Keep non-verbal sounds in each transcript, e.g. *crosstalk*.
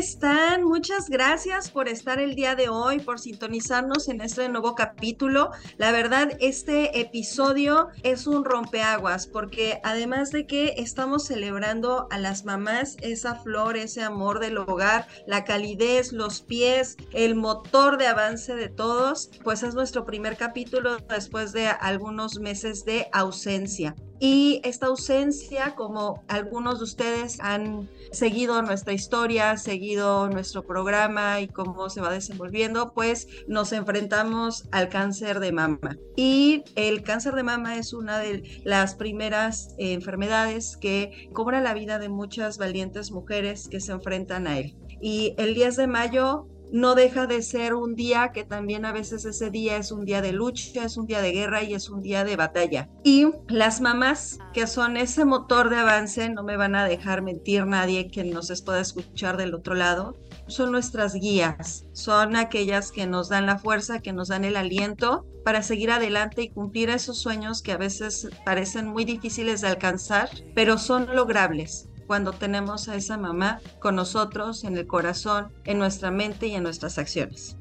están? Muchas gracias por estar el día de hoy, por sintonizarnos en este nuevo capítulo. La verdad, este episodio es un rompeaguas porque además de que estamos celebrando a las mamás esa flor, ese amor del hogar, la calidez, los pies, el motor de avance de todos, pues es nuestro primer capítulo después de algunos meses de ausencia. Y esta ausencia, como algunos de ustedes han seguido nuestra historia, seguido nuestro programa y cómo se va desenvolviendo, pues nos enfrentamos al cáncer de mama. Y el cáncer de mama es una de las primeras enfermedades que cobra la vida de muchas valientes mujeres que se enfrentan a él. Y el 10 de mayo no deja de ser un día que también a veces ese día es un día de lucha, es un día de guerra y es un día de batalla. Y las mamás, que son ese motor de avance, no me van a dejar mentir nadie que nos pueda escuchar del otro lado, son nuestras guías, son aquellas que nos dan la fuerza, que nos dan el aliento para seguir adelante y cumplir esos sueños que a veces parecen muy difíciles de alcanzar, pero son logrables cuando tenemos a esa mamá con nosotros en el corazón, en nuestra mente y en nuestras acciones.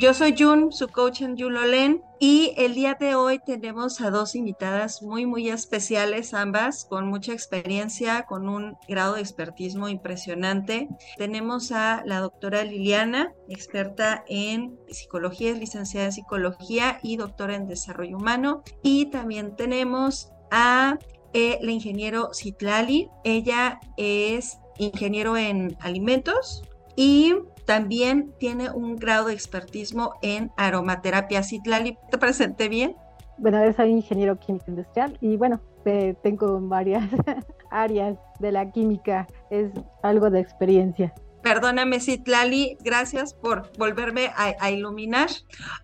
Yo soy Jun, su coach en Yulolen, y el día de hoy tenemos a dos invitadas muy, muy especiales, ambas con mucha experiencia, con un grado de expertismo impresionante. Tenemos a la doctora Liliana, experta en psicología, es licenciada en psicología y doctora en desarrollo humano. Y también tenemos a el ingeniero Citlali. Ella es ingeniero en alimentos y también tiene un grado de expertismo en aromaterapia. Citlali, ¿te presenté bien? Bueno, soy ingeniero químico industrial y bueno, tengo varias *laughs* áreas de la química, es algo de experiencia. Perdóname, Citlali, gracias por volverme a, a iluminar.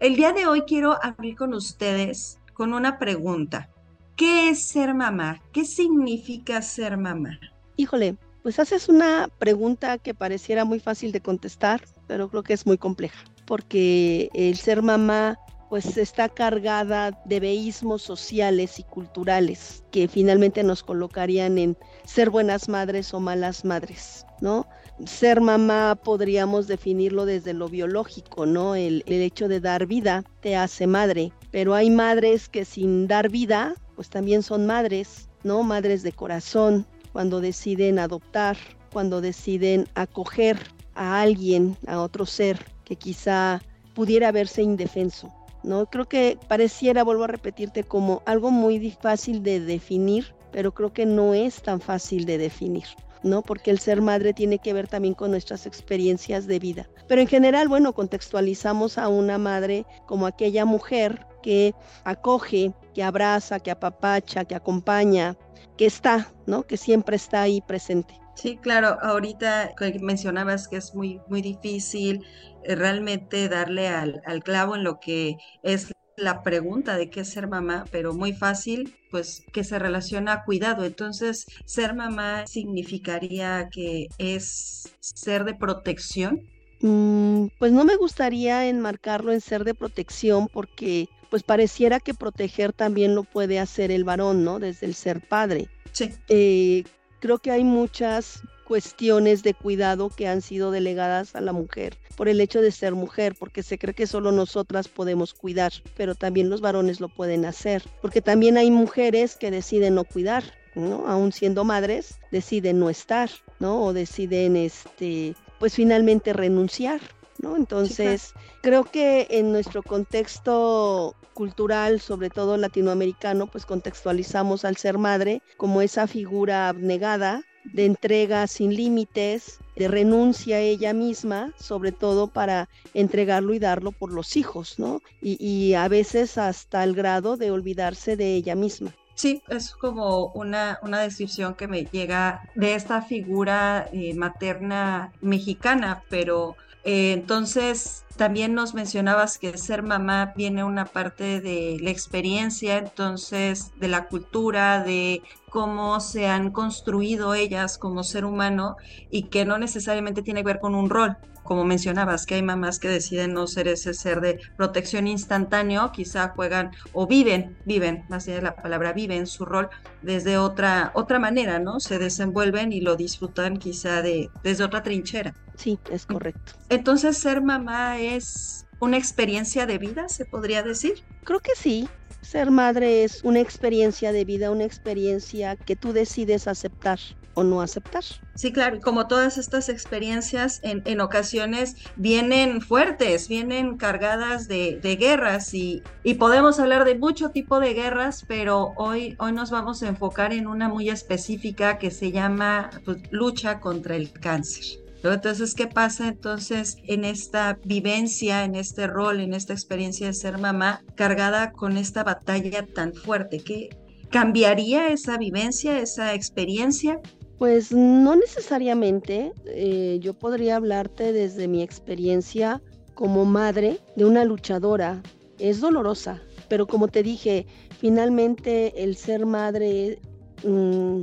El día de hoy quiero abrir con ustedes con una pregunta. ¿Qué es ser mamá? ¿Qué significa ser mamá? Híjole, pues haces una pregunta que pareciera muy fácil de contestar, pero creo que es muy compleja, porque el ser mamá pues está cargada de veísmos sociales y culturales que finalmente nos colocarían en ser buenas madres o malas madres, ¿no? Ser mamá podríamos definirlo desde lo biológico, ¿no? El, el hecho de dar vida te hace madre, pero hay madres que sin dar vida pues también son madres, ¿no? Madres de corazón, cuando deciden adoptar, cuando deciden acoger a alguien, a otro ser que quizá pudiera verse indefenso, ¿no? Creo que pareciera, vuelvo a repetirte, como algo muy fácil de definir, pero creo que no es tan fácil de definir. ¿no? Porque el ser madre tiene que ver también con nuestras experiencias de vida. Pero en general, bueno, contextualizamos a una madre como aquella mujer que acoge, que abraza, que apapacha, que acompaña, que está, ¿no? Que siempre está ahí presente. Sí, claro, ahorita mencionabas que es muy, muy difícil eh, realmente darle al, al clavo en lo que es la pregunta de qué es ser mamá, pero muy fácil, pues que se relaciona a cuidado. Entonces, ser mamá significaría que es ser de protección. Mm, pues no me gustaría enmarcarlo en ser de protección porque pues pareciera que proteger también lo puede hacer el varón, ¿no? Desde el ser padre. Sí. Eh, creo que hay muchas cuestiones de cuidado que han sido delegadas a la mujer por el hecho de ser mujer, porque se cree que solo nosotras podemos cuidar, pero también los varones lo pueden hacer, porque también hay mujeres que deciden no cuidar, ¿no? Aún siendo madres, deciden no estar, ¿no? O deciden, este, pues finalmente renunciar, ¿no? Entonces, creo que en nuestro contexto cultural, sobre todo latinoamericano, pues contextualizamos al ser madre como esa figura abnegada de entrega sin límites, de renuncia a ella misma, sobre todo para entregarlo y darlo por los hijos, ¿no? Y, a veces hasta el grado de olvidarse de ella misma. Sí, es como una, una descripción que me llega de esta figura eh, materna mexicana, pero eh, entonces, también nos mencionabas que ser mamá viene una parte de la experiencia, entonces, de la cultura, de cómo se han construido ellas como ser humano y que no necesariamente tiene que ver con un rol. Como mencionabas, que hay mamás que deciden no ser ese ser de protección instantáneo, quizá juegan o viven, viven, más allá de la palabra viven su rol desde otra, otra manera, ¿no? Se desenvuelven y lo disfrutan quizá de, desde otra trinchera. Sí, es correcto. Entonces, ser mamá es una experiencia de vida, se podría decir. Creo que sí, ser madre es una experiencia de vida, una experiencia que tú decides aceptar o no aceptar. Sí, claro, como todas estas experiencias en, ocasiones vienen fuertes, vienen cargadas de, de guerras y, y, podemos hablar de mucho tipo de guerras, pero hoy, hoy nos vamos a enfocar en una muy específica que se llama pues, lucha contra el cáncer. Entonces, ¿qué pasa entonces en esta vivencia, en este rol, en esta experiencia de ser mamá cargada con esta batalla tan fuerte? ¿Qué cambiaría esa vivencia, esa experiencia? Pues no necesariamente. Eh, yo podría hablarte desde mi experiencia como madre de una luchadora. Es dolorosa, pero como te dije, finalmente el ser madre mmm,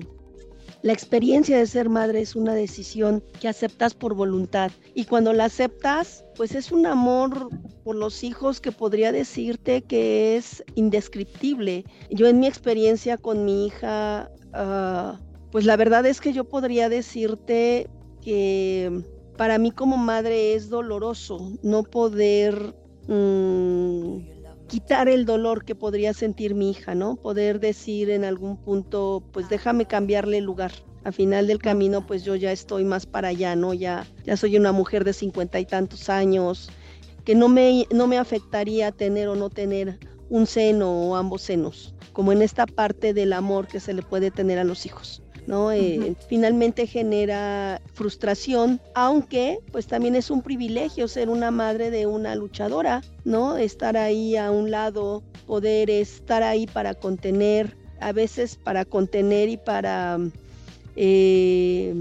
la experiencia de ser madre es una decisión que aceptas por voluntad y cuando la aceptas, pues es un amor por los hijos que podría decirte que es indescriptible. Yo en mi experiencia con mi hija, uh, pues la verdad es que yo podría decirte que para mí como madre es doloroso no poder... Mmm, quitar el dolor que podría sentir mi hija, ¿no? Poder decir en algún punto, pues déjame cambiarle el lugar. Al final del camino, pues yo ya estoy más para allá, ¿no? Ya, ya soy una mujer de cincuenta y tantos años, que no me, no me afectaría tener o no tener un seno o ambos senos, como en esta parte del amor que se le puede tener a los hijos. ¿No? Eh, finalmente genera frustración, aunque pues también es un privilegio ser una madre de una luchadora, ¿no? Estar ahí a un lado, poder estar ahí para contener, a veces para contener y para... Eh,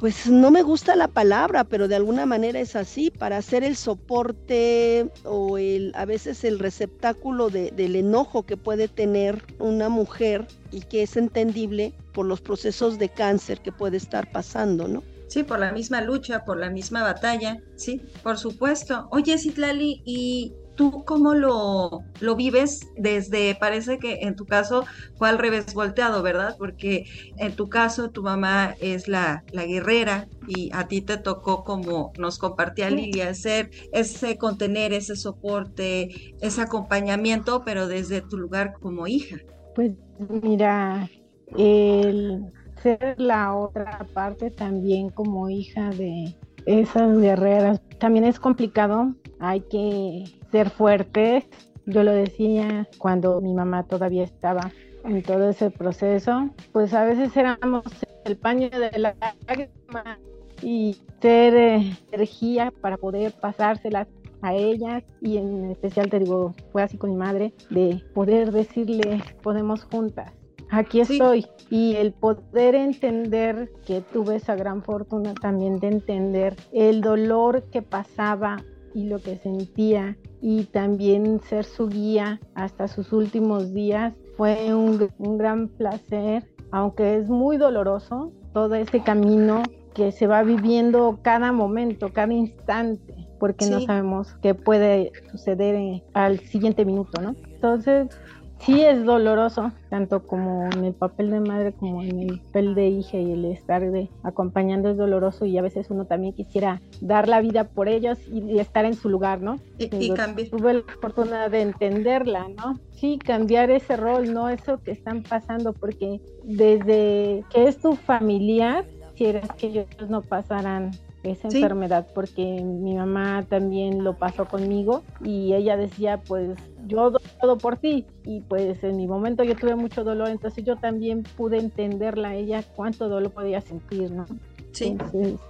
pues no me gusta la palabra, pero de alguna manera es así, para hacer el soporte o el, a veces el receptáculo del enojo que puede tener una mujer y que es entendible por los procesos de cáncer que puede estar pasando, ¿no? Sí, por la misma lucha, por la misma batalla, sí, por supuesto. Oye, Citlali, ¿y ¿Tú cómo lo, lo vives desde, parece que en tu caso fue al revés volteado, ¿verdad? Porque en tu caso tu mamá es la, la guerrera y a ti te tocó, como nos compartía Lilia, hacer ese contener, ese soporte, ese acompañamiento, pero desde tu lugar como hija. Pues mira, el ser la otra parte también como hija de esas guerreras. También es complicado, hay que ser fuertes. Yo lo decía cuando mi mamá todavía estaba en todo ese proceso, pues a veces éramos el paño de la lágrima y ser eh, energía para poder pasárselas a ellas. Y en especial te digo, fue así con mi madre, de poder decirle, podemos juntas, aquí estoy. Y el poder entender que tuve esa gran fortuna también de entender el dolor que pasaba y lo que sentía y también ser su guía hasta sus últimos días fue un, gran placer, aunque es muy doloroso todo ese camino que se va viviendo cada momento, cada instante, porque no sabemos qué puede suceder al siguiente minuto, ¿no? Entonces, sí es doloroso, tanto como en el papel de madre como en el papel de hija y el estar de acompañando es doloroso y a veces uno también quisiera dar la vida por ellos y, estar en su lugar, ¿no? Y, cambiar. Tuve la oportunidad de entenderla, ¿no? Sí, cambiar ese rol, ¿no? Eso que están pasando, porque desde que es tu familiar, quieres que ellos no pasaran esa enfermedad porque mi mamá también lo pasó conmigo y ella decía pues yo doy todo por ti y pues en mi momento yo tuve mucho dolor entonces yo también pude entenderla a ella cuánto dolor podía sentir no Sí.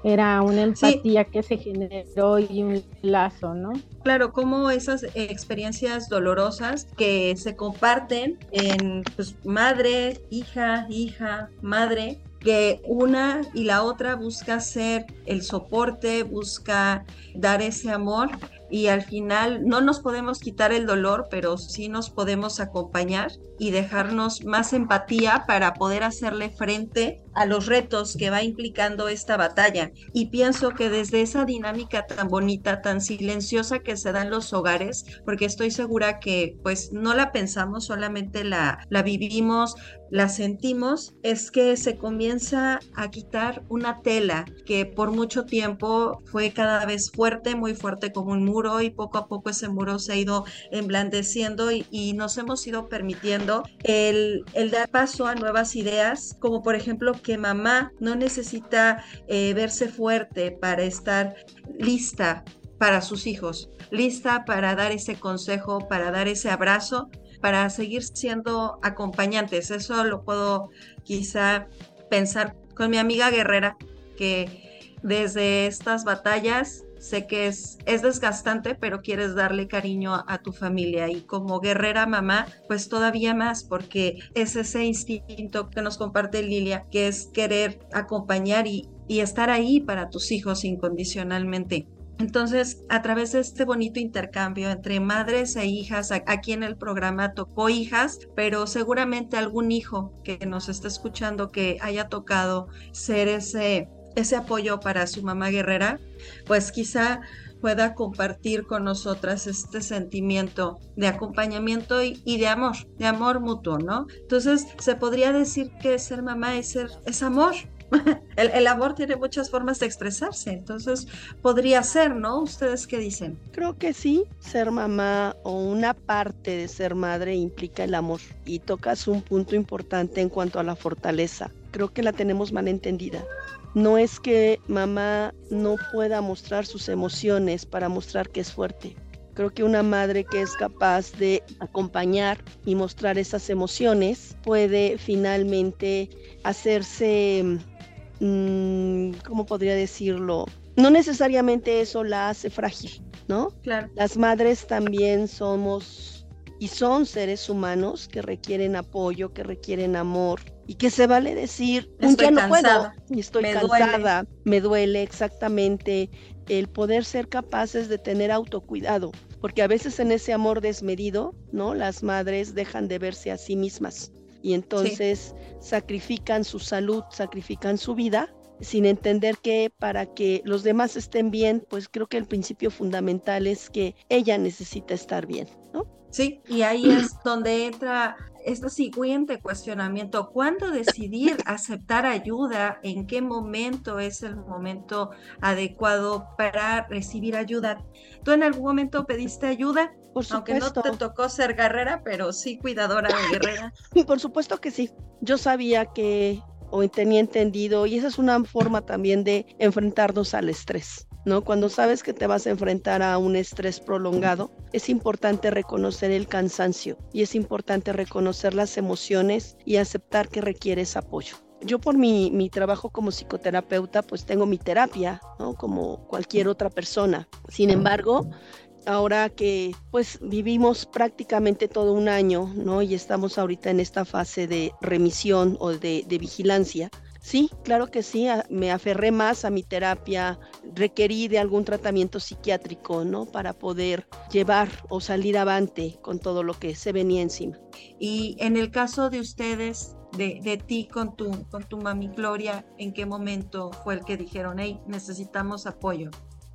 era una empatía que se generó y un lazo, ¿no? Claro, como esas experiencias dolorosas que se comparten en pues, madre, hija, hija, madre, que una y la otra busca ser el soporte, busca dar ese amor, y al final no nos podemos quitar el dolor, pero sí nos podemos acompañar y dejarnos más empatía para poder hacerle frente a los retos que va implicando esta batalla. Y pienso que desde esa dinámica tan bonita, tan silenciosa que se da en los hogares, porque estoy segura que pues no la pensamos, solamente la, la vivimos, la sentimos, es que se comienza a quitar una tela que por mucho tiempo fue cada vez fuerte, muy fuerte como un muro y poco a poco ese muro se ha ido emblandeciendo y, y nos hemos ido permitiendo el, el, dar paso a nuevas ideas, como por ejemplo que mamá no necesita eh, verse fuerte para estar lista para sus hijos, lista para dar ese consejo, para dar ese abrazo, para seguir siendo acompañantes. Eso lo puedo quizá pensar con mi amiga guerrera, que desde estas batallas sé que es, es desgastante, pero quieres darle cariño a, tu familia y como guerrera mamá, pues todavía más, porque es ese instinto que nos comparte Lilia, que es querer acompañar y, y estar ahí para tus hijos incondicionalmente. Entonces, a través de este bonito intercambio entre madres e hijas, aquí en el programa tocó hijas, pero seguramente algún hijo que nos está escuchando que haya tocado ser ese, ese apoyo para su mamá guerrera, pues quizá pueda compartir con nosotras este sentimiento de acompañamiento y, de amor, de amor mutuo, ¿no? Entonces, se podría decir que ser mamá es, amor, *laughs* el, amor tiene muchas formas de expresarse, entonces podría ser, ¿no? ¿Ustedes qué dicen? Creo que sí, ser mamá o una parte de ser madre implica el amor y tocas un punto importante en cuanto a la fortaleza. Creo que la tenemos mal entendida. No es que mamá no pueda mostrar sus emociones para mostrar que es fuerte. Creo que una madre que es capaz de acompañar y mostrar esas emociones puede finalmente hacerse Mm, ¿cómo podría decirlo? No necesariamente eso la hace frágil, ¿no? Claro. Las madres también somos y son seres humanos que requieren apoyo, que requieren amor y que se vale decir, un día no puedo, y estoy cansada, me duele exactamente el poder ser capaces de tener autocuidado, porque a veces en ese amor desmedido, ¿no? Las madres dejan de verse a sí mismas y entonces sacrifican su salud, sacrifican su vida sin entender que para que los demás estén bien, pues creo que el principio fundamental es que ella necesita estar bien, ¿no? Sí, y ahí es *clears throat* donde entra este siguiente cuestionamiento, ¿cuándo decidir aceptar ayuda? ¿En qué momento es el momento adecuado para recibir ayuda? ¿Tú en algún momento pediste ayuda? Por Aunque no te tocó ser guerrera, pero sí cuidadora de guerrera. *laughs* Por supuesto que sí. Yo sabía que o tenía entendido y esa es una forma también de enfrentarnos al estrés. ¿No? Cuando sabes que te vas a enfrentar a un estrés prolongado, es importante reconocer el cansancio y es importante reconocer las emociones y aceptar que requieres apoyo. Yo por mi, mi trabajo como psicoterapeuta, pues tengo mi terapia, ¿no? Como cualquier otra persona. Sin embargo, ahora que pues vivimos prácticamente todo un año, ¿no? Y estamos ahorita en esta fase de remisión o de, de vigilancia, Sí, claro que sí, me aferré más a mi terapia, requerí de algún tratamiento psiquiátrico, ¿no? Para poder llevar o salir avante con todo lo que se venía encima. Y en el caso de ustedes, de, de, ti con tu, con tu mami Gloria, ¿en qué momento fue el que dijeron, hey, necesitamos apoyo?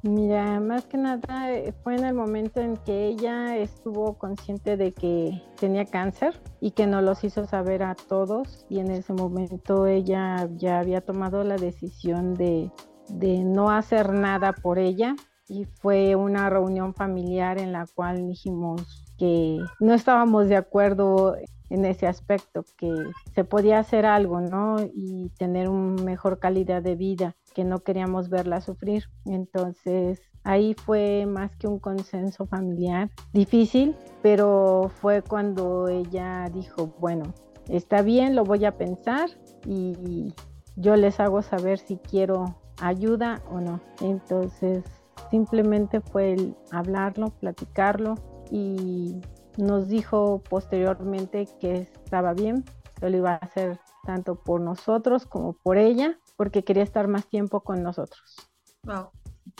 Mira, más que nada eh, fue en el momento en que ella estuvo consciente de que tenía cáncer y que nos los hizo saber a todos y en ese momento ella ya había tomado la decisión de, de no hacer nada por ella y fue una reunión familiar en la cual dijimos que no estábamos de acuerdo en ese aspecto, que se podía hacer algo, ¿no? Y tener una mejor calidad de vida que no queríamos verla sufrir. Entonces ahí fue más que un consenso familiar difícil, pero fue cuando ella dijo, bueno, está bien, lo voy a pensar y yo les hago saber si quiero ayuda o no. Entonces simplemente fue el hablarlo, platicarlo y nos dijo posteriormente que estaba bien, que lo iba a hacer tanto por nosotros como por ella porque quería estar más tiempo con nosotros. Wow.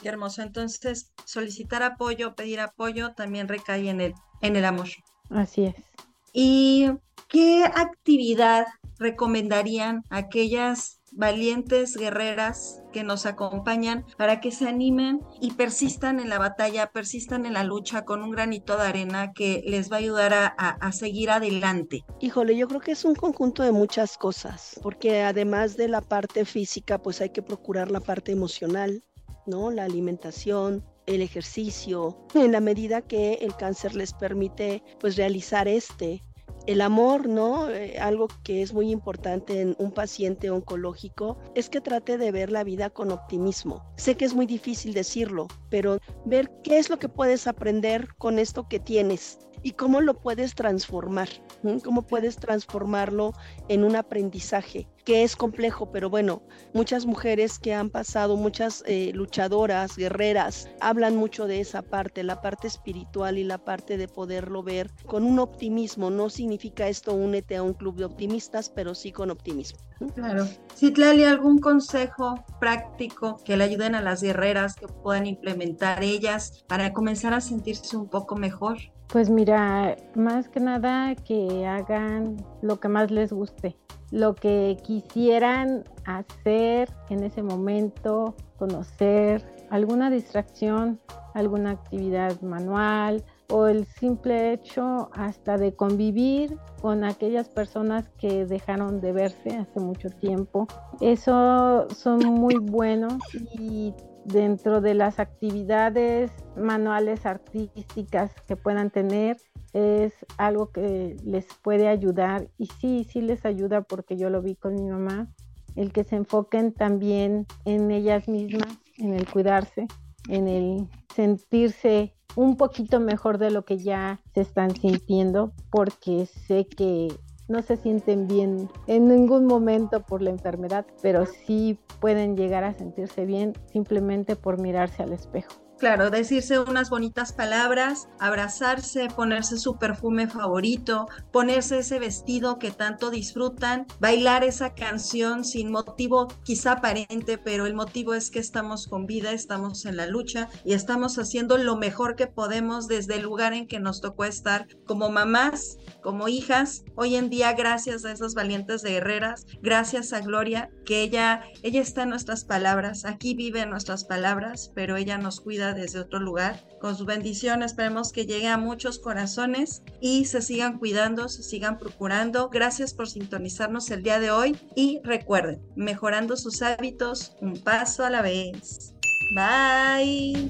Qué hermoso. Entonces, solicitar apoyo, pedir apoyo, también recae en el, en el amor. Así es. ¿Y qué actividad recomendarían a aquellas valientes guerreras que nos acompañan para que se animen y persistan en la batalla, persistan en la lucha con un granito de arena que les va a ayudar a, a, seguir adelante? Híjole, yo creo que es un conjunto de muchas cosas, porque además de la parte física, pues hay que procurar la parte emocional, ¿no? La alimentación, el ejercicio, en la medida que el cáncer les permite pues realizar este. El amor, ¿no? Eh, algo que es muy importante en un paciente oncológico es que trate de ver la vida con optimismo. Sé que es muy difícil decirlo, pero ver qué es lo que puedes aprender con esto que tienes y cómo lo puedes transformar, cómo puedes transformarlo en un aprendizaje que es complejo, pero bueno, muchas mujeres que han pasado, muchas eh, luchadoras, guerreras, hablan mucho de esa parte, la parte espiritual y la parte de poderlo ver con un optimismo. No significa esto únete a un club de optimistas, pero sí con optimismo. Claro. Citlali, ¿algún consejo práctico que le ayuden a las guerreras que puedan implementar ellas para comenzar a sentirse un poco mejor? Pues mira, más que nada que hagan lo que más les guste, lo que quisieran hacer en ese momento, conocer alguna distracción, alguna actividad manual o el simple hecho hasta de convivir con aquellas personas que dejaron de verse hace mucho tiempo. Eso son muy buenos y dentro de las actividades manuales artísticas que puedan tener es algo que les puede ayudar y sí, sí les ayuda porque yo lo vi con mi mamá, el que se enfoquen también en ellas mismas, en el cuidarse, en el sentirse un poquito mejor de lo que ya se están sintiendo, porque sé que no se sienten bien en ningún momento por la enfermedad, pero sí pueden llegar a sentirse bien simplemente por mirarse al espejo. Claro, decirse unas bonitas palabras, abrazarse, ponerse su perfume favorito, ponerse ese vestido que tanto disfrutan, bailar esa canción sin motivo quizá aparente, pero el motivo es que estamos con vida, estamos en la lucha y estamos haciendo lo mejor que podemos desde el lugar en que nos tocó estar como mamás, como hijas. Hoy en día, gracias a esas valientes guerreras, gracias a Gloria, que ella, ella está en nuestras palabras, aquí vive en nuestras palabras, pero ella nos cuida desde otro lugar. Con su bendición esperemos que llegue a muchos corazones y se sigan cuidando, se sigan procurando. Gracias por sintonizarnos el día de hoy y recuerden, mejorando sus hábitos un paso a la vez. Bye.